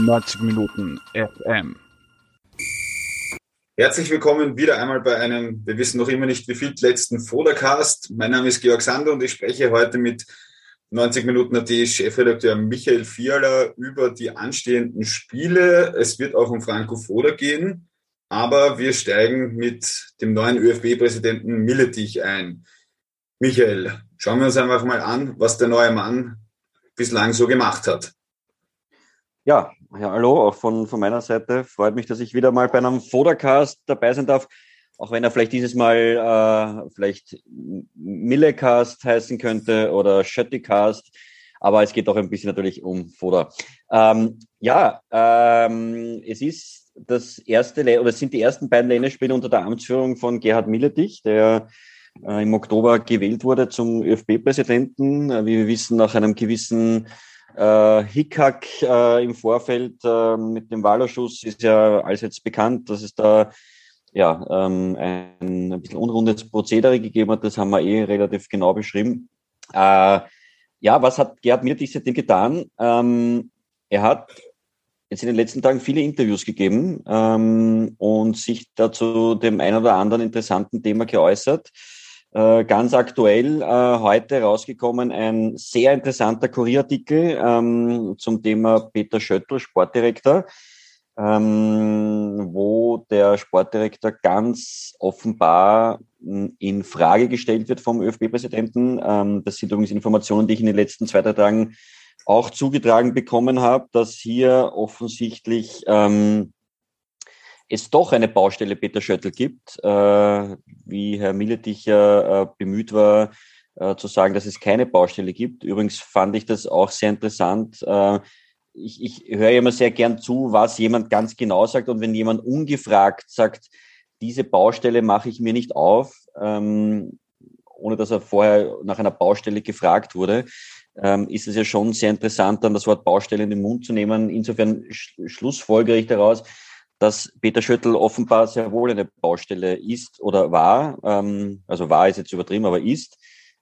90 Minuten FM. Herzlich willkommen wieder einmal bei einem, wir wissen noch immer nicht wie viel, letzten Fodercast. Mein Name ist Georg Sander und ich spreche heute mit 90 Minuten AT Chefredakteur Michael Fiala über die anstehenden Spiele. Es wird auch um Franco Foda gehen, aber wir steigen mit dem neuen ÖFB-Präsidenten Milletich ein. Michael, schauen wir uns einfach mal an, was der neue Mann bislang so gemacht hat. Ja, ja, hallo, auch von, von meiner Seite. Freut mich, dass ich wieder mal bei einem Fodercast dabei sein darf. Auch wenn er vielleicht dieses Mal äh, vielleicht Millecast heißen könnte oder Schötticast. Aber es geht auch ein bisschen natürlich um Foder. Ähm, ja, ähm, es ist das erste, oder es sind die ersten beiden Länderspiele unter der Amtsführung von Gerhard Milletich, der äh, im Oktober gewählt wurde zum ÖFB-Präsidenten. Äh, wie wir wissen, nach einem gewissen äh, Hickhack äh, im Vorfeld äh, mit dem Wahlausschuss ist ja allseits bekannt, dass es da ja ähm, ein, ein bisschen unrundes Prozedere gegeben hat. Das haben wir eh relativ genau beschrieben. Äh, ja, was hat Gerhard Mirtig seitdem getan? Ähm, er hat jetzt in den letzten Tagen viele Interviews gegeben ähm, und sich dazu dem ein oder anderen interessanten Thema geäußert. Äh, ganz aktuell äh, heute rausgekommen ein sehr interessanter Kurierartikel ähm, zum Thema Peter Schöttl, Sportdirektor, ähm, wo der Sportdirektor ganz offenbar hm, in Frage gestellt wird vom ÖFB-Präsidenten. Ähm, das sind übrigens Informationen, die ich in den letzten zwei, drei Tagen auch zugetragen bekommen habe, dass hier offensichtlich ähm, es doch eine Baustelle Peter Schöttl gibt, äh, wie Herr Milletich äh, bemüht war, äh, zu sagen, dass es keine Baustelle gibt. Übrigens fand ich das auch sehr interessant. Äh, ich, ich höre immer sehr gern zu, was jemand ganz genau sagt. Und wenn jemand ungefragt sagt, diese Baustelle mache ich mir nicht auf, ähm, ohne dass er vorher nach einer Baustelle gefragt wurde, ähm, ist es ja schon sehr interessant, dann das Wort Baustelle in den Mund zu nehmen. Insofern sch schlussfolgere ich daraus, dass Peter Schöttl offenbar sehr wohl eine Baustelle ist oder war. Ähm, also war ist jetzt übertrieben, aber ist.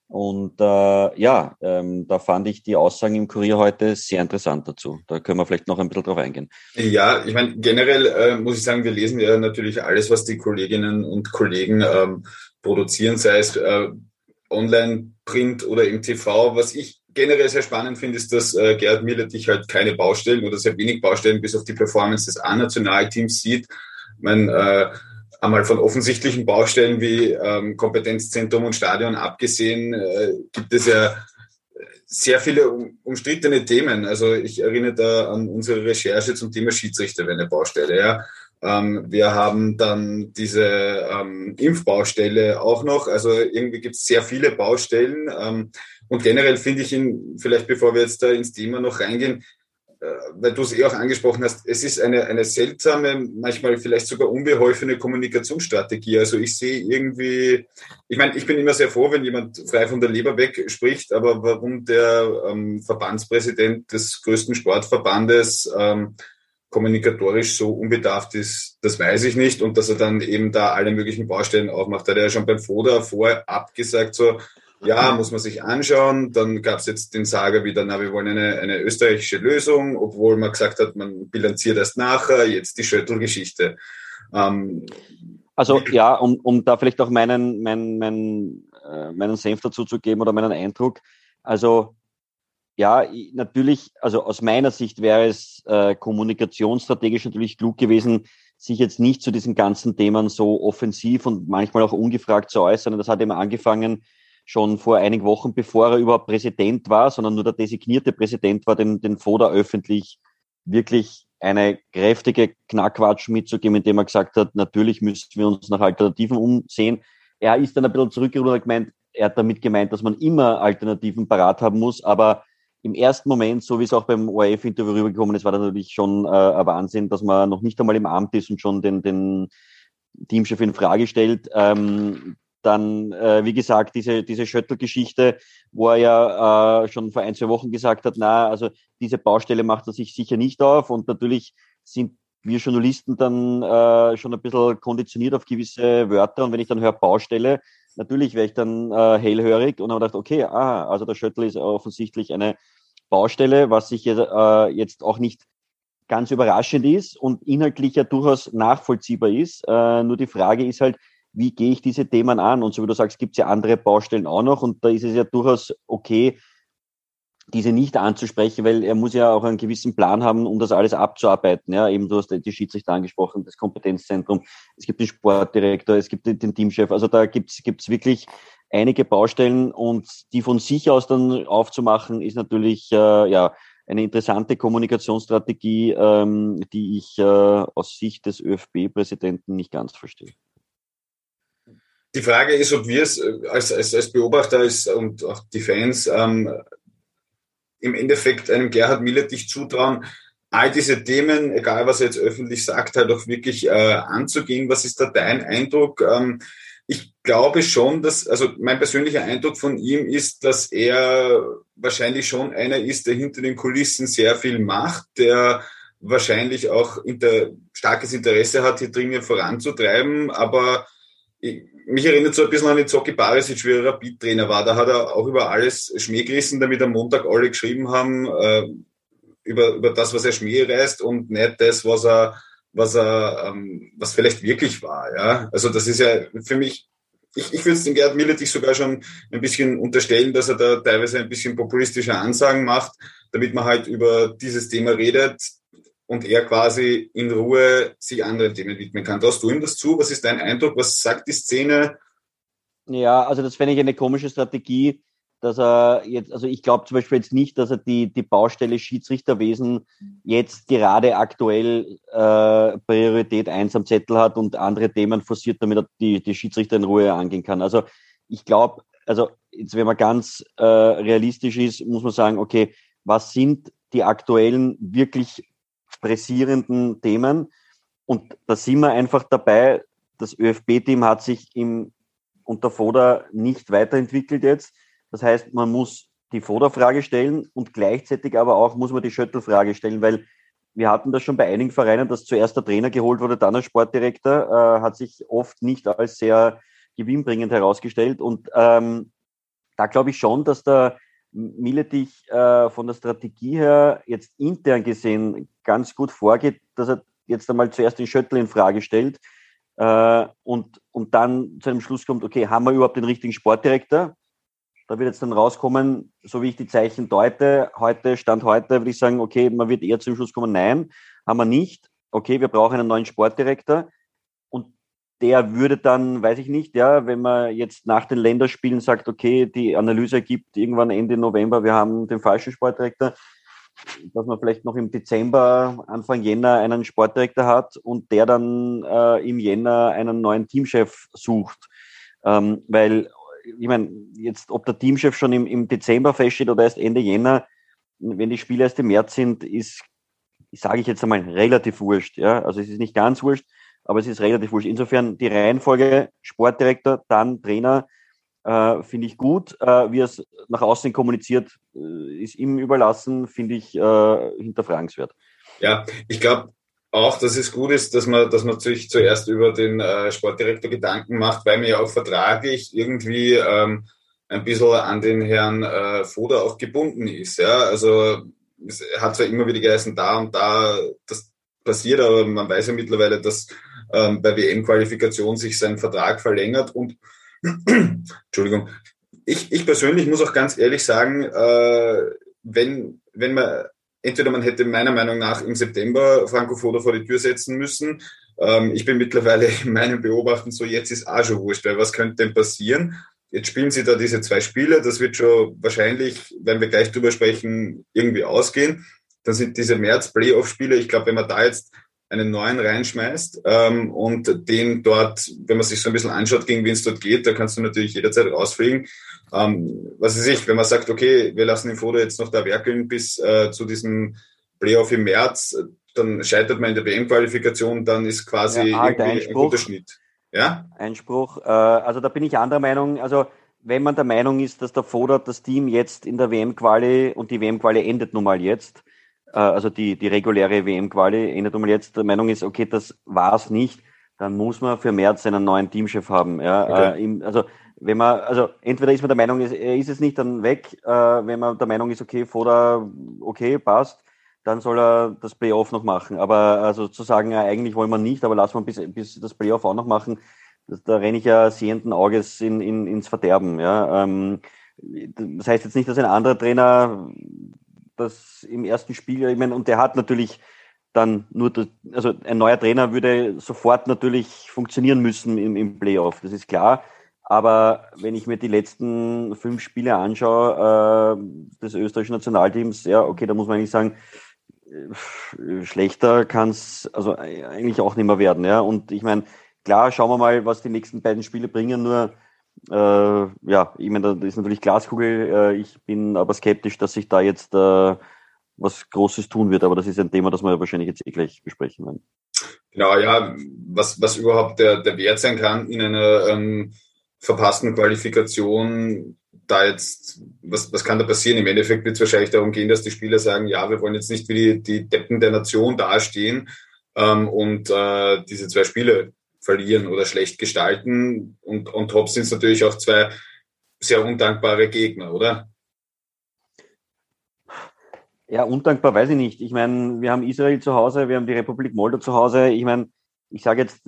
Und äh, ja, ähm, da fand ich die Aussagen im Kurier heute sehr interessant dazu. Da können wir vielleicht noch ein bisschen drauf eingehen. Ja, ich meine, generell äh, muss ich sagen, wir lesen ja natürlich alles, was die Kolleginnen und Kollegen ähm, produzieren, sei es äh, online, Print oder im TV. Was ich generell sehr spannend finde, ist, dass äh, Gerhard Milletich halt keine Baustellen oder sehr wenig Baustellen bis auf die Performance des A-Nationalteams sieht. Meine, äh, einmal von offensichtlichen Baustellen wie ähm, Kompetenzzentrum und Stadion abgesehen, äh, gibt es ja sehr viele umstrittene Themen. Also ich erinnere da an unsere Recherche zum Thema Schiedsrichter, wenn eine Baustelle. Ja. Ähm, wir haben dann diese ähm, Impfbaustelle auch noch. Also irgendwie gibt es sehr viele Baustellen. Ähm, und generell finde ich ihn, vielleicht bevor wir jetzt da ins Thema noch reingehen, äh, weil du es eh auch angesprochen hast, es ist eine, eine seltsame, manchmal vielleicht sogar unbeholfene Kommunikationsstrategie. Also ich sehe irgendwie, ich meine, ich bin immer sehr froh, wenn jemand frei von der Leber weg spricht, aber warum der ähm, Verbandspräsident des größten Sportverbandes ähm, kommunikatorisch so unbedarft ist, das weiß ich nicht. Und dass er dann eben da alle möglichen Baustellen aufmacht, hat er ja schon beim Foda vorab gesagt, so, ja, muss man sich anschauen. Dann gab es jetzt den Sager wieder, na, wir wollen eine, eine österreichische Lösung, obwohl man gesagt hat, man bilanziert erst nachher, jetzt die Schöttl-Geschichte. Ähm, also ja, um, um da vielleicht auch meinen, meinen, meinen, äh, meinen Senf dazu zu geben oder meinen Eindruck. Also ja, natürlich, also aus meiner Sicht wäre es äh, kommunikationsstrategisch natürlich klug gewesen, sich jetzt nicht zu diesen ganzen Themen so offensiv und manchmal auch ungefragt zu äußern. Das hat immer angefangen schon vor einigen Wochen, bevor er überhaupt Präsident war, sondern nur der designierte Präsident war, den, den Foda öffentlich wirklich eine kräftige Knackwatsch mitzugeben, indem er gesagt hat, natürlich müssen wir uns nach Alternativen umsehen. Er ist dann ein bisschen zurückgerudert und gemeint, er hat damit gemeint, dass man immer Alternativen parat haben muss, aber im ersten Moment, so wie es auch beim ORF-Interview rübergekommen ist, war das natürlich schon äh, ein Wahnsinn, dass man noch nicht einmal im Amt ist und schon den, den Teamchef in Frage stellt. Ähm, dann, äh, wie gesagt, diese, diese Schöttl-Geschichte, wo er ja äh, schon vor ein, zwei Wochen gesagt hat, na, also diese Baustelle macht er sich sicher nicht auf. Und natürlich sind wir Journalisten dann äh, schon ein bisschen konditioniert auf gewisse Wörter. Und wenn ich dann höre Baustelle, natürlich wäre ich dann äh, hellhörig und habe gedacht, okay, ah, also der Schöttl ist offensichtlich eine Baustelle, was sich jetzt, äh, jetzt auch nicht ganz überraschend ist und inhaltlich ja durchaus nachvollziehbar ist. Äh, nur die Frage ist halt, wie gehe ich diese Themen an? Und so wie du sagst, gibt es ja andere Baustellen auch noch und da ist es ja durchaus okay, diese nicht anzusprechen, weil er muss ja auch einen gewissen Plan haben, um das alles abzuarbeiten. Ja, eben du hast die Schiedsrichter angesprochen, das Kompetenzzentrum, es gibt den Sportdirektor, es gibt den Teamchef. Also da gibt's gibt's wirklich einige Baustellen und die von sich aus dann aufzumachen, ist natürlich äh, ja eine interessante Kommunikationsstrategie, ähm, die ich äh, aus Sicht des ÖFB-Präsidenten nicht ganz verstehe. Die Frage ist, ob wir es äh, als, als, als Beobachter als, und auch die Fans ähm, im Endeffekt einem Gerhard Milletich zutrauen, all diese Themen, egal was er jetzt öffentlich sagt, halt auch wirklich äh, anzugehen. Was ist da dein Eindruck? Ähm, glaube schon, dass, also mein persönlicher Eindruck von ihm ist, dass er wahrscheinlich schon einer ist, der hinter den Kulissen sehr viel macht, der wahrscheinlich auch inter, starkes Interesse hat, hier Dinge voranzutreiben, aber ich, mich erinnert so ein bisschen an den Zocki Barisic, wie er Rapid-Trainer war. Da hat er auch über alles Schmäh gerissen, damit am Montag alle geschrieben haben, äh, über, über das, was er Schmäh reißt und nicht das, was er, was er, ähm, was vielleicht wirklich war, ja. Also das ist ja für mich, ich, ich würde es den Gerd Milletich sogar schon ein bisschen unterstellen, dass er da teilweise ein bisschen populistische Ansagen macht, damit man halt über dieses Thema redet, und er quasi in Ruhe sich anderen Themen widmen kann. Traust du ihm das zu? Was ist dein Eindruck? Was sagt die Szene? Ja, also das fände ich eine komische Strategie, dass er jetzt, also ich glaube zum Beispiel jetzt nicht, dass er die, die Baustelle Schiedsrichterwesen jetzt gerade aktuell äh, Priorität eins am Zettel hat und andere Themen forciert, damit er die, die Schiedsrichter in Ruhe angehen kann. Also ich glaube, also jetzt wenn man ganz äh, realistisch ist, muss man sagen, okay, was sind die aktuellen wirklich pressierenden Themen. Und da sind wir einfach dabei. Das ÖFB-Team hat sich im, unter Foda nicht weiterentwickelt jetzt. Das heißt, man muss die Foda-Frage stellen und gleichzeitig aber auch muss man die Schöttel-Frage stellen, weil wir hatten das schon bei einigen Vereinen, dass zuerst der Trainer geholt wurde, dann der Sportdirektor, äh, hat sich oft nicht als sehr gewinnbringend herausgestellt. Und ähm, da glaube ich schon, dass der Miletich äh, von der Strategie her jetzt intern gesehen ganz gut vorgeht, dass er jetzt einmal zuerst den Schöttl in Frage stellt äh, und, und dann zu einem Schluss kommt, okay, haben wir überhaupt den richtigen Sportdirektor? Da wird jetzt dann rauskommen, so wie ich die Zeichen deute, heute, Stand heute, würde ich sagen, okay, man wird eher zum Schluss kommen, nein, haben wir nicht. Okay, wir brauchen einen neuen Sportdirektor der würde dann, weiß ich nicht, ja, wenn man jetzt nach den Länderspielen sagt, okay, die Analyse ergibt irgendwann Ende November, wir haben den falschen Sportdirektor, dass man vielleicht noch im Dezember, Anfang Jänner einen Sportdirektor hat und der dann äh, im Jänner einen neuen Teamchef sucht. Ähm, weil, ich meine, jetzt, ob der Teamchef schon im, im Dezember feststeht oder erst Ende Jänner, wenn die Spiele erst im März sind, ist, sage ich jetzt einmal, relativ wurscht. Ja? Also es ist nicht ganz wurscht, aber es ist relativ wurscht. Insofern die Reihenfolge Sportdirektor, dann Trainer, äh, finde ich gut. Äh, wie es nach außen kommuniziert, äh, ist ihm überlassen, finde ich äh, hinterfragenswert. Ja, ich glaube auch, dass es gut ist, dass man, dass man sich zuerst über den äh, Sportdirektor Gedanken macht, weil man ja auch vertraglich irgendwie ähm, ein bisschen an den Herrn äh, Foda auch gebunden ist. Ja, also es hat zwar immer wieder geheißen, da und da, das passiert, aber man weiß ja mittlerweile, dass ähm, bei WM-Qualifikation sich sein Vertrag verlängert und Entschuldigung, ich, ich persönlich muss auch ganz ehrlich sagen, äh, wenn, wenn man entweder man hätte meiner Meinung nach im September Franco Foda vor die Tür setzen müssen. Ähm, ich bin mittlerweile in meinem Beobachten so, jetzt ist auch schon wurscht, weil was könnte denn passieren? Jetzt spielen sie da diese zwei Spiele, das wird schon wahrscheinlich, wenn wir gleich drüber sprechen, irgendwie ausgehen. Dann sind diese März-Playoff-Spiele, ich glaube, wenn man da jetzt einen neuen reinschmeißt ähm, und den dort, wenn man sich so ein bisschen anschaut, gegen wen es dort geht, da kannst du natürlich jederzeit rausfliegen. Ähm, was weiß ich, wenn man sagt, okay, wir lassen den Foto jetzt noch da werkeln bis äh, zu diesem Playoff im März, dann scheitert man in der WM-Qualifikation, dann ist quasi ja, halt ein guter Schnitt. Ja? Einspruch. Äh, also da bin ich anderer Meinung. Also wenn man der Meinung ist, dass der Foda das Team jetzt in der WM-Quali und die WM-Quali endet nun mal jetzt, also die, die reguläre WM-Quali, endet um jetzt der Meinung ist, okay, das war's nicht, dann muss man für März einen neuen Teamchef haben. Ja, okay. äh, im, also wenn man, also entweder ist man der Meinung, er ist es nicht, dann weg. Äh, wenn man der Meinung ist, okay, Foda, okay, passt, dann soll er das Playoff noch machen. Aber also zu sagen, ja, eigentlich wollen wir nicht, aber lassen wir bis, bis das Playoff auch noch machen, das, da renne ich ja sehenden Auges in, in, ins Verderben. Ja. Ähm, das heißt jetzt nicht, dass ein anderer Trainer das im ersten Spiel, ich meine, und der hat natürlich dann nur, das, also ein neuer Trainer würde sofort natürlich funktionieren müssen im, im Playoff, das ist klar. Aber wenn ich mir die letzten fünf Spiele anschaue äh, des österreichischen Nationalteams, ja, okay, da muss man eigentlich sagen, äh, schlechter kann es also eigentlich auch nicht mehr werden. Ja. Und ich meine, klar, schauen wir mal, was die nächsten beiden Spiele bringen. Nur, äh, ja, ich meine, das ist natürlich Glaskugel. Äh, ich bin aber skeptisch, dass sich da jetzt äh, was Großes tun wird. Aber das ist ein Thema, das wir wahrscheinlich jetzt eh gleich besprechen werden. Genau, ja, was, was überhaupt der, der Wert sein kann in einer ähm, verpassten Qualifikation da jetzt, was, was kann da passieren? Im Endeffekt wird es wahrscheinlich darum gehen, dass die Spieler sagen, ja, wir wollen jetzt nicht wie die, die Deppen der Nation dastehen ähm, und äh, diese zwei Spiele verlieren oder schlecht gestalten. Und on top sind es natürlich auch zwei sehr undankbare Gegner, oder? Ja, undankbar weiß ich nicht. Ich meine, wir haben Israel zu Hause, wir haben die Republik Moldau zu Hause. Ich meine, ich sage jetzt,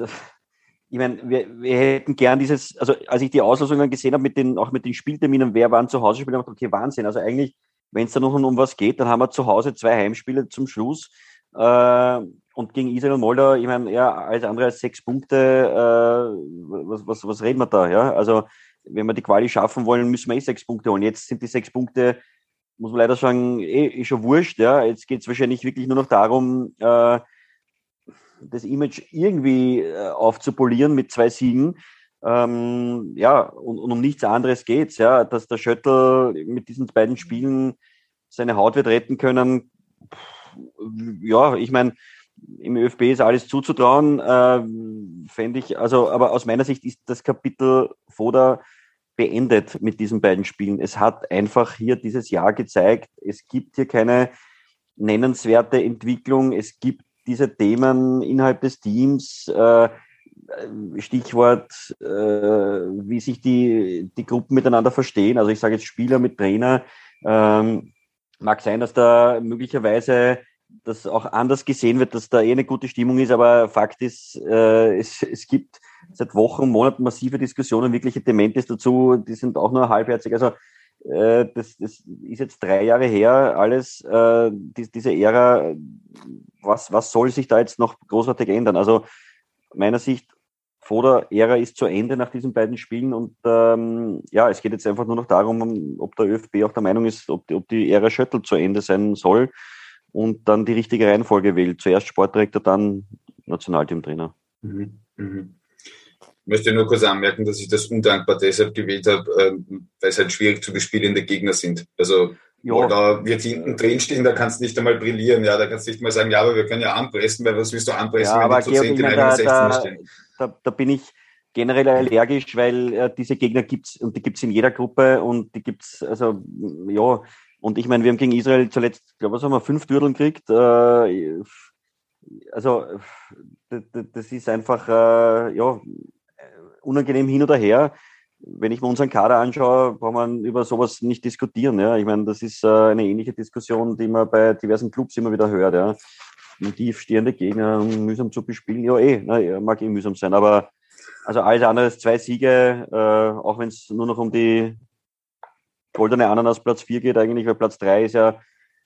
ich meine, wir, wir hätten gern dieses, also als ich die Auslosungen gesehen habe, mit den, auch mit den Spielterminen, wer waren zu Hause spielen, habe ich okay, Wahnsinn. Also eigentlich, wenn es da noch um was geht, dann haben wir zu Hause zwei Heimspiele zum Schluss. Äh, und gegen Israel und Moldau, ich meine, ja, alles andere als sechs Punkte, äh, was, was, was reden wir da? Ja? Also, wenn wir die Quali schaffen wollen, müssen wir eh sechs Punkte holen. Jetzt sind die sechs Punkte, muss man leider sagen, eh, eh schon wurscht. Ja? Jetzt geht es wahrscheinlich wirklich nur noch darum, äh, das Image irgendwie äh, aufzupolieren mit zwei Siegen. Ähm, ja, und, und, um nichts anderes geht's, ja, dass der Schöttl mit diesen beiden Spielen seine Haut wird retten können. Ja, ich meine, im ÖFB ist alles zuzutrauen, äh, fände ich, also, aber aus meiner Sicht ist das Kapitel Foda beendet mit diesen beiden Spielen. Es hat einfach hier dieses Jahr gezeigt, es gibt hier keine nennenswerte Entwicklung, es gibt diese Themen innerhalb des Teams, äh, Stichwort, äh, wie sich die, die Gruppen miteinander verstehen. Also ich sage jetzt Spieler mit Trainer. Ähm, mag sein, dass da möglicherweise das auch anders gesehen wird, dass da eh eine gute Stimmung ist, aber Fakt ist, äh, es, es gibt seit Wochen, Monaten massive Diskussionen, wirkliche Dementes dazu, die sind auch nur halbherzig. Also äh, das, das ist jetzt drei Jahre her, alles, äh, die, diese Ära, was, was soll sich da jetzt noch großartig ändern? Also meiner Sicht, vor der Ära ist zu Ende nach diesen beiden Spielen und ähm, ja, es geht jetzt einfach nur noch darum, ob der ÖFB auch der Meinung ist, ob die, ob die Ära Schöttl zu Ende sein soll und dann die richtige Reihenfolge wählt. Zuerst Sportdirektor, dann Nationalteamtrainer. Mhm. Mhm möchte nur kurz anmerken, dass ich das undankbar deshalb gewählt habe, ähm, weil es halt schwierig zu bespielende Gegner sind. Also ja. da wird hinten drinstehen, da kannst du nicht einmal brillieren, ja, da kannst du nicht mal sagen, ja, aber wir können ja anpressen, weil was willst du anpressen, ja, wenn die zu Georg, 10 in da, da, stehen? Da, da bin ich generell allergisch, weil äh, diese Gegner gibt's und die gibt's in jeder Gruppe und die gibt's, also ja, und ich meine, wir haben gegen Israel zuletzt, glaube ich, haben wir fünf Dürdeln gekriegt. Äh, also das ist einfach, äh, ja, unangenehm hin oder her. Wenn ich mir unseren Kader anschaue, braucht man über sowas nicht diskutieren. Ja. Ich meine, das ist äh, eine ähnliche Diskussion, die man bei diversen Clubs immer wieder hört. Ja. Tiefstehende Gegner mühsam zu bespielen. Ja, eh, na, mag eh mühsam sein. Aber also alles andere zwei Siege, äh, auch wenn es nur noch um die goldene Ananas Platz 4 geht eigentlich, weil Platz 3 ist ja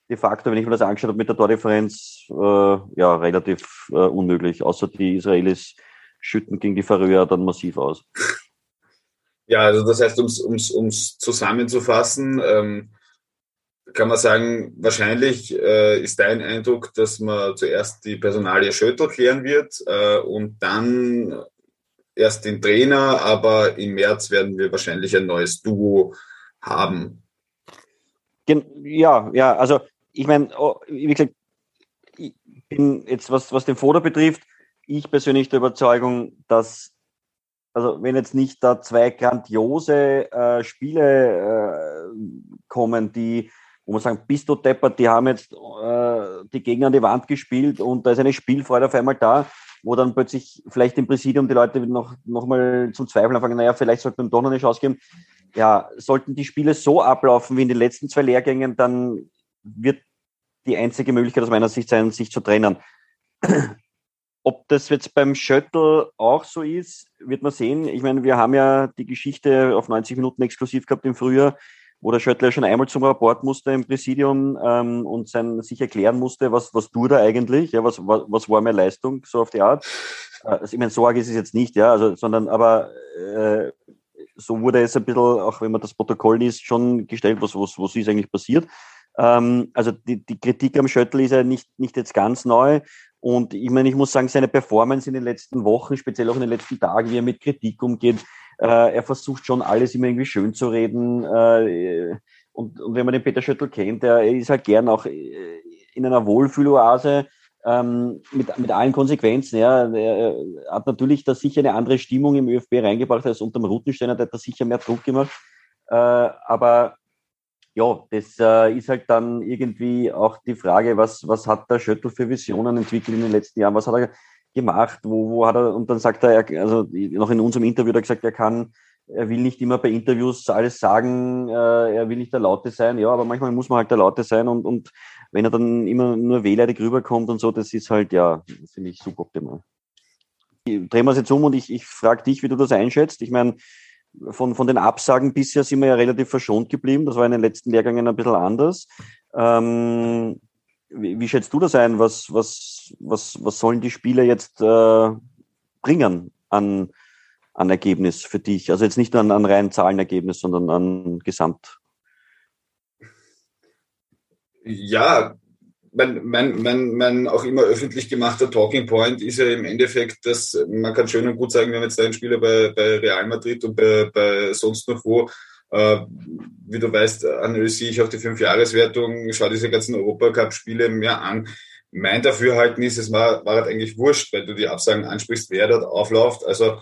de facto, wenn ich mir das angeschaut habe mit der Tordifferenz, äh, ja, relativ äh, unmöglich, außer die Israelis schütten gegen die Färöer dann massiv aus. Ja, also das heißt, ums, ums, ums zusammenzufassen, ähm, kann man sagen, wahrscheinlich äh, ist dein Eindruck, dass man zuerst die Personalie Schöttl klären wird äh, und dann erst den Trainer, aber im März werden wir wahrscheinlich ein neues Duo haben. Ja, ja, also ich meine, oh, wie gesagt, ich bin jetzt, was, was den Foder betrifft, ich persönlich der Überzeugung, dass, also wenn jetzt nicht da zwei grandiose äh, Spiele äh, kommen, die, wo man sagen, bist du deppert, die haben jetzt äh, die Gegner an die Wand gespielt und da ist eine Spielfreude auf einmal da, wo dann plötzlich vielleicht im Präsidium die Leute noch, noch mal zum Zweifeln anfangen, naja, vielleicht sollten wir doch noch eine Chance geben. Ja, sollten die Spiele so ablaufen wie in den letzten zwei Lehrgängen, dann wird die einzige Möglichkeit aus meiner Sicht sein, sich zu trennen. Ob das jetzt beim Shuttle auch so ist, wird man sehen. Ich meine, wir haben ja die Geschichte auf 90 Minuten exklusiv gehabt im Frühjahr, wo der Schöttler schon einmal zum Rapport musste im Präsidium ähm, und sein, sich erklären musste, was, was tut er eigentlich, ja, was, was, was war meine Leistung, so auf die Art. Äh, ich meine, Sorge ist es jetzt nicht, ja, also, sondern aber äh, so wurde es ein bisschen, auch wenn man das Protokoll liest, schon gestellt, was, was, was ist eigentlich passiert. Ähm, also die, die Kritik am Schöttl ist ja nicht, nicht jetzt ganz neu. Und ich meine, ich muss sagen, seine Performance in den letzten Wochen, speziell auch in den letzten Tagen, wie er mit Kritik umgeht, äh, er versucht schon alles immer irgendwie schön zu reden. Äh, und, und wenn man den Peter Schöttl kennt, der ist halt gern auch äh, in einer Wohlfühloase ähm, mit, mit allen Konsequenzen. Ja. Er hat natürlich da sicher eine andere Stimmung im ÖFB reingebracht als unter dem Rutensteiner, der hat da sicher mehr Druck gemacht. Äh, aber ja, das äh, ist halt dann irgendwie auch die Frage, was, was hat der Schöttl für Visionen entwickelt in den letzten Jahren? Was hat er gemacht? Wo, wo hat er, und dann sagt er, also noch in unserem Interview hat er gesagt, er kann, er will nicht immer bei Interviews alles sagen, äh, er will nicht der Laute sein, ja, aber manchmal muss man halt der Laute sein und, und wenn er dann immer nur wehleidig rüberkommt und so, das ist halt, ja, finde ich suboptimal. Drehen wir es jetzt um und ich, ich frage dich, wie du das einschätzt. Ich meine, von, von den Absagen bisher sind wir ja relativ verschont geblieben. Das war in den letzten Lehrgängen ein bisschen anders. Ähm, wie, wie schätzt du das ein? Was, was, was, was sollen die Spieler jetzt äh, bringen an, an Ergebnis für dich? Also jetzt nicht nur an, an rein Zahlenergebnis, sondern an Gesamt. Ja, mein, mein, mein, mein auch immer öffentlich gemachter Talking Point ist ja im Endeffekt, dass man kann schön und gut sagen, wir haben jetzt einen Spieler bei, bei Real Madrid und bei, bei sonst noch wo, wie du weißt, analysiere ich auch die Fünfjahreswertung, schaue diese ganzen Europacup-Spiele mir an. Mein Dafürhalten ist, es war, war halt eigentlich wurscht, weil du die Absagen ansprichst, wer dort aufläuft. Also äh,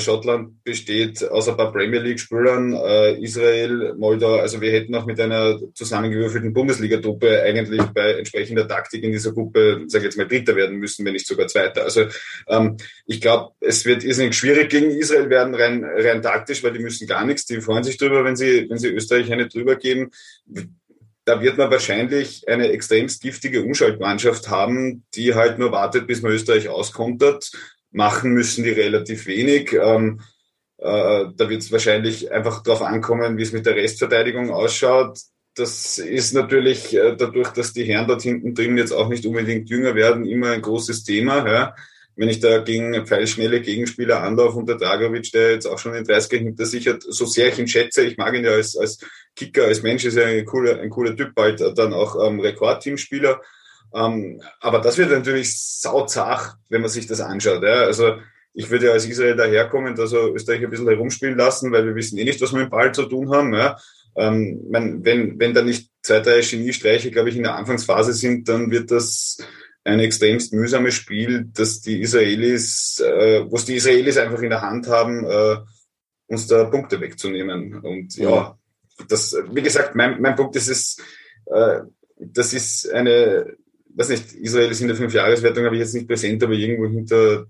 Schottland besteht aus ein paar Premier League-Spielern, äh, Israel, Moldau. Also wir hätten auch mit einer zusammengewürfelten Bundesliga-Truppe eigentlich bei entsprechender Taktik in dieser Gruppe, sage ich jetzt mal, Dritter werden müssen, wenn nicht sogar Zweiter. Also ähm, ich glaube, es wird irrsinnig schwierig gegen Israel werden, rein, rein taktisch, weil die müssen gar nichts. Die freuen sich drüber, wenn sie, wenn sie Österreich eine drüber geben da wird man wahrscheinlich eine extremst giftige Umschaltmannschaft haben, die halt nur wartet, bis man Österreich auskontert machen müssen die relativ wenig. Ähm, äh, da wird es wahrscheinlich einfach darauf ankommen, wie es mit der Restverteidigung ausschaut. Das ist natürlich äh, dadurch, dass die Herren dort hinten drin jetzt auch nicht unbedingt jünger werden, immer ein großes Thema. Ja. Wenn ich da gegen pfeilschnelle Gegenspieler anlaufe und der Dragovic, der jetzt auch schon in 30er hinter sich hat, so sehr ich ihn schätze, ich mag ihn ja als, als Kicker, als Mensch, ist ja ein cooler, ein cooler Typ, bald dann auch ähm, Rekordteamspieler. Ähm, aber das wird natürlich sauzach, wenn man sich das anschaut. Ja. Also ich würde ja als Israel daherkommen, also Österreich ein bisschen herumspielen lassen, weil wir wissen eh nicht, was wir mit dem Ball zu tun haben. Ja. Ähm, wenn, wenn da nicht zwei, drei Geniestreiche, glaube ich, in der Anfangsphase sind, dann wird das ein extremst mühsames Spiel, dass die Israelis, äh, was die Israelis einfach in der Hand haben, äh, uns da Punkte wegzunehmen. Und ja, das, wie gesagt, mein, mein Punkt ist es, äh, das ist eine weiß nicht, Israel ist in der Fünfjahreswertung, habe ich jetzt nicht präsent, aber irgendwo hinter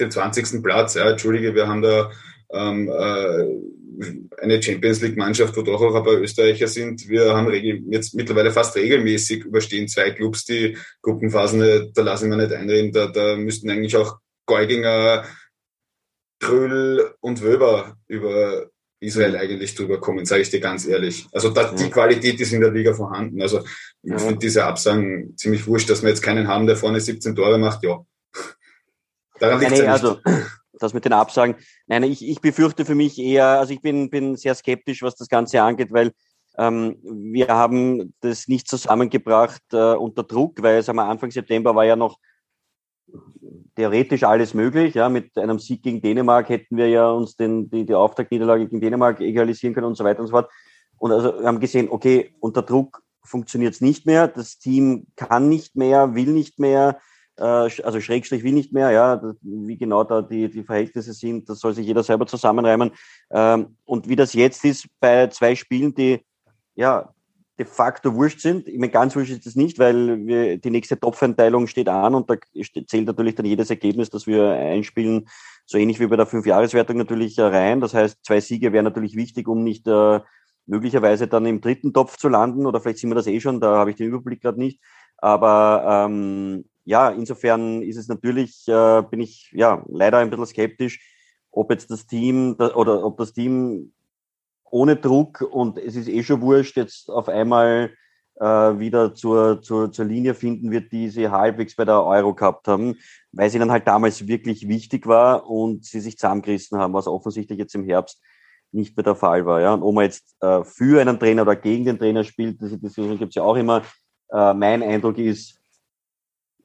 dem 20. Platz. Ja, Entschuldige, wir haben da ähm, äh, eine Champions League-Mannschaft, wo doch auch ein paar Österreicher sind. Wir haben jetzt mittlerweile fast regelmäßig überstehen zwei Clubs die Gruppenphasen, da lassen wir nicht einreden, da, da müssten eigentlich auch Geuginger, Kröll und Wöber über Israel eigentlich drüber kommen, sage ich dir ganz ehrlich. Also da, die Qualität ist in der Liga vorhanden. Also ich ja. finde diese Absagen ziemlich wurscht, dass wir jetzt keinen haben, der vorne 17 Tore macht, ja. Daran liegt ja Also das mit den Absagen. Nein, ich, ich befürchte für mich eher, also ich bin, bin sehr skeptisch, was das Ganze angeht, weil ähm, wir haben das nicht zusammengebracht äh, unter Druck, weil es am Anfang September war ja noch theoretisch alles möglich. Ja, mit einem Sieg gegen Dänemark hätten wir ja uns den, die, die Auftaktniederlage gegen Dänemark egalisieren können und so weiter und so fort. Und also wir haben gesehen, okay, unter Druck funktioniert es nicht mehr. Das Team kann nicht mehr, will nicht mehr, äh, also Schrägstrich will nicht mehr. Ja, wie genau da die, die Verhältnisse sind, das soll sich jeder selber zusammenreimen. Ähm, und wie das jetzt ist bei zwei Spielen, die ja de facto wurscht sind. Ich meine, ganz wurscht ist es nicht, weil wir, die nächste Topfeinteilung steht an und da zählt natürlich dann jedes Ergebnis, das wir einspielen, so ähnlich wie bei der Fünfjahreswertung natürlich rein. Das heißt, zwei Siege wären natürlich wichtig, um nicht äh, möglicherweise dann im dritten Topf zu landen oder vielleicht sind wir das eh schon, da habe ich den Überblick gerade nicht. Aber ähm, ja, insofern ist es natürlich, äh, bin ich ja leider ein bisschen skeptisch, ob jetzt das Team oder ob das Team ohne Druck und es ist eh schon wurscht, jetzt auf einmal äh, wieder zur, zur, zur Linie finden wird, die sie halbwegs bei der Euro gehabt haben, weil sie dann halt damals wirklich wichtig war und sie sich zusammengerissen haben, was offensichtlich jetzt im Herbst nicht mehr der Fall war. Ja. Und ob man jetzt äh, für einen Trainer oder gegen den Trainer spielt, diese Diskussion gibt es ja auch immer. Äh, mein Eindruck ist,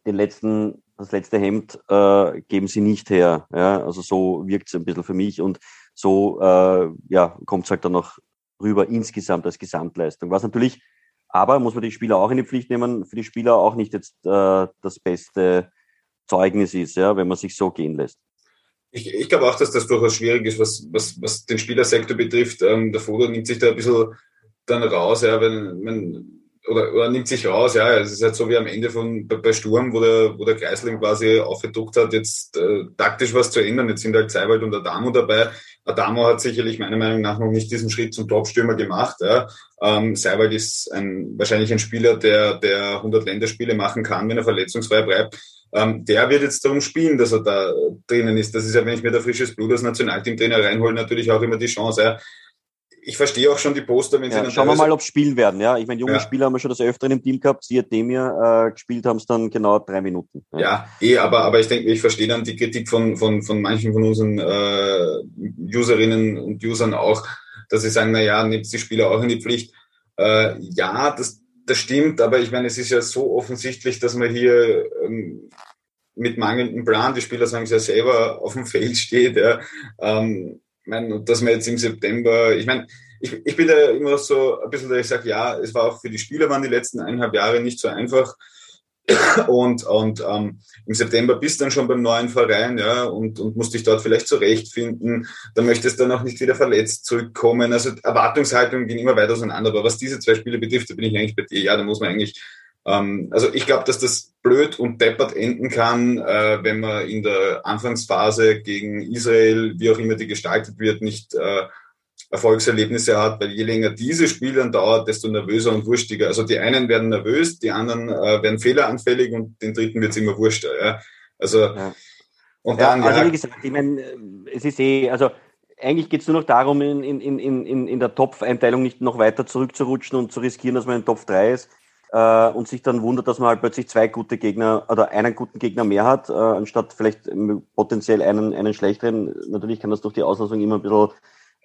den letzten, das letzte Hemd äh, geben sie nicht her. Ja. Also so wirkt es ein bisschen für mich und so äh, ja, kommt es halt dann noch rüber insgesamt als Gesamtleistung. Was natürlich aber muss man die Spieler auch in die Pflicht nehmen, für die Spieler auch nicht jetzt äh, das beste Zeugnis ist, ja, wenn man sich so gehen lässt. Ich, ich glaube auch, dass das durchaus schwierig ist, was, was, was den Spielersektor betrifft. Ähm, der Foto nimmt sich da ein bisschen dann raus, ja, wenn, wenn oder, oder nimmt sich raus, ja. Es ist halt so wie am Ende von bei, Sturm, wo der, wo der Kreisling quasi aufgedruckt hat, jetzt äh, taktisch was zu ändern. Jetzt sind halt Seiwald und Adamo dabei. Adamo hat sicherlich meiner Meinung nach noch nicht diesen Schritt zum Topstürmer gemacht. Ja. Ähm, Seiwald ist ein, wahrscheinlich ein Spieler, der, der 100 Länderspiele machen kann, wenn er verletzungsfrei bleibt. Ähm, der wird jetzt darum spielen, dass er da drinnen ist. Das ist ja, wenn ich mir da frisches Blut als Nationalteamtrainer reinhole, natürlich auch immer die Chance. Ja ich verstehe auch schon die Poster, wenn ja, sie dann Schauen wir mal, ob spielen werden. Ja, ich meine, junge ja. Spieler haben wir schon das Öfteren im Team gehabt. Sie Demir äh, gespielt haben es dann genau drei Minuten. Ja, ja eh, aber, aber ich denke, ich verstehe dann die Kritik von, von, von manchen von unseren äh, Userinnen und Usern auch, dass sie sagen, na ja, nimmt die Spieler auch in die Pflicht. Äh, ja, das, das stimmt, aber ich meine, es ist ja so offensichtlich, dass man hier ähm, mit mangelndem Plan, die Spieler sagen es ja selber, auf dem Feld steht. Ja. Ähm, meine, dass man jetzt im September, ich meine, ich, ich bin da immer so ein bisschen, dass ich sage, ja, es war auch für die Spieler waren die letzten eineinhalb Jahre nicht so einfach. Und, und ähm, im September bist du dann schon beim neuen Verein, ja, und, und musst dich dort vielleicht zurechtfinden. Da möchtest du dann auch nicht wieder verletzt zurückkommen. Also Erwartungshaltungen gehen immer weiter auseinander. Aber was diese zwei Spiele betrifft, da bin ich eigentlich bei dir. Ja, da muss man eigentlich also ich glaube, dass das blöd und deppert enden kann, äh, wenn man in der Anfangsphase gegen Israel, wie auch immer die gestaltet wird, nicht äh, Erfolgserlebnisse hat, weil je länger diese Spiele dann dauert, desto nervöser und wurstiger. Also die einen werden nervös, die anderen äh, werden fehleranfällig und den dritten wird es immer wurschter. Ja? Also, ja. Und dann, ja, also wie gesagt, ich meine, es ist eh, also eigentlich geht es nur noch darum, in, in, in, in, in der Topf-Einteilung nicht noch weiter zurückzurutschen und zu riskieren, dass man in Top 3 ist äh, und sich dann wundert, dass man halt plötzlich zwei gute Gegner oder einen guten Gegner mehr hat, äh, anstatt vielleicht potenziell einen, einen schlechteren. Natürlich kann das durch die Auslosung immer ein bisschen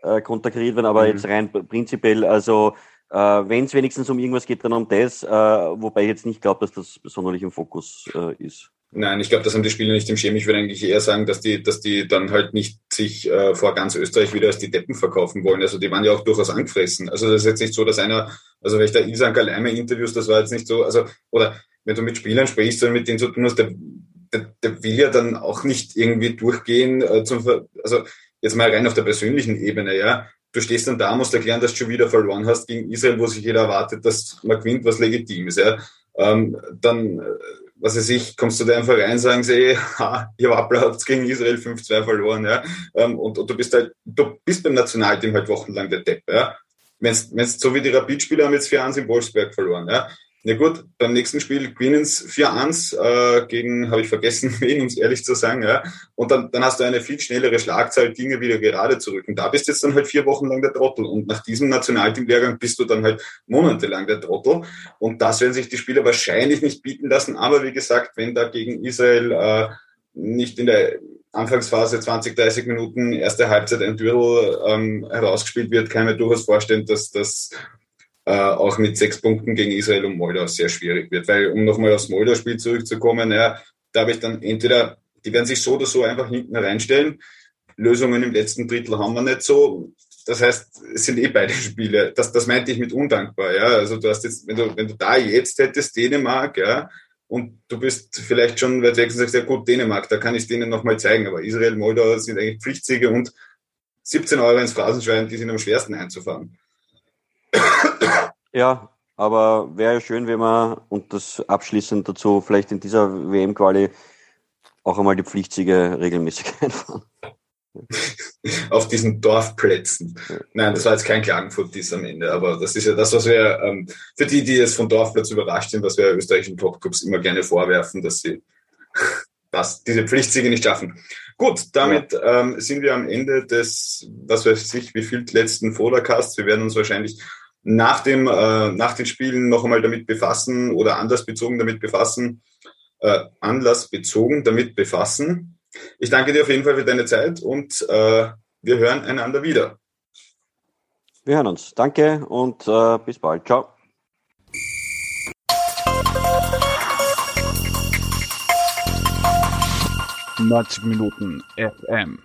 äh, konterkariert werden, aber mhm. jetzt rein prinzipiell, also äh, wenn es wenigstens um irgendwas geht, dann um das, äh, wobei ich jetzt nicht glaube, dass das sonderlich im Fokus äh, ist. Nein, ich glaube, das haben die Spieler nicht im Schirm. Ich würde eigentlich eher sagen, dass die, dass die dann halt nicht sich äh, vor ganz Österreich wieder als die Deppen verkaufen wollen. Also die waren ja auch durchaus angefressen. Also das ist jetzt nicht so, dass einer, also wenn ich da Isan Galeime Interviews, das war jetzt nicht so, also, oder wenn du mit Spielern sprichst und mit denen zu tun hast, der, der, der will ja dann auch nicht irgendwie durchgehen äh, zum, also jetzt mal rein auf der persönlichen Ebene, ja. Du stehst dann da, musst erklären, dass du schon wieder verloren hast gegen Israel, wo sich jeder erwartet, dass man gewinnt, was legitim ist, ja. Ähm, dann, äh, was weiß ich, kommst du da deinem Verein, sagen sie, ha, ihr Wappler gegen Israel 5-2 verloren, ja. Ähm, und, und, du bist halt, du bist beim Nationalteam halt wochenlang der Depp, ja. Wenn's, wenn's so wie die Rapid-Spieler haben jetzt 4-1 in Wolfsberg verloren, ja. Ja gut, beim nächsten Spiel gewinnen 4-1 äh, gegen, habe ich vergessen, wen, um es ehrlich zu sagen. Ja. Und dann, dann hast du eine viel schnellere Schlagzahl, Dinge wieder gerade zu rücken. Da bist jetzt dann halt vier Wochen lang der Trottel. Und nach diesem Nationalteam-Lehrgang bist du dann halt monatelang der Trottel. Und das werden sich die Spieler wahrscheinlich nicht bieten lassen. Aber wie gesagt, wenn da gegen Israel äh, nicht in der Anfangsphase 20, 30 Minuten erste Halbzeit ein Dürrel ähm, herausgespielt wird, kann ich mir durchaus vorstellen, dass das äh, auch mit sechs Punkten gegen Israel und Moldau sehr schwierig wird. Weil, um nochmal aufs Moldau-Spiel zurückzukommen, ja, da habe ich dann entweder, die werden sich so oder so einfach hinten reinstellen. Lösungen im letzten Drittel haben wir nicht so. Das heißt, es sind eh beide Spiele. Das, das meinte ich mit undankbar, ja. Also du hast jetzt, wenn du, wenn du da jetzt hättest Dänemark, ja, und du bist vielleicht schon weit weg und sagst, ja gut, Dänemark, da kann ich denen nochmal zeigen. Aber Israel, Moldau sind eigentlich Pflichtsiege und 17 Euro ins Phrasenschwein, die sind am schwersten einzufahren. Ja, aber wäre schön, wenn man, und das abschließend dazu, vielleicht in dieser WM-Quali auch einmal die Pflichtsiege regelmäßig einfahren. auf diesen Dorfplätzen. Nein, das war jetzt kein Klagenfurt-Diss am Ende, aber das ist ja das, was wir, ähm, für die, die jetzt von Dorfplatz überrascht sind, was wir österreichischen Topclubs immer gerne vorwerfen, dass sie das, diese Pflichtsiege nicht schaffen. Gut, damit ja. ähm, sind wir am Ende des, was weiß ich, wie viel letzten Fodercasts. Wir werden uns wahrscheinlich nach dem, äh, nach den Spielen noch einmal damit befassen oder anlassbezogen damit befassen, äh, anlassbezogen damit befassen. Ich danke dir auf jeden Fall für deine Zeit und äh, wir hören einander wieder. Wir hören uns. Danke und äh, bis bald. Ciao. Neunzig Minuten FM.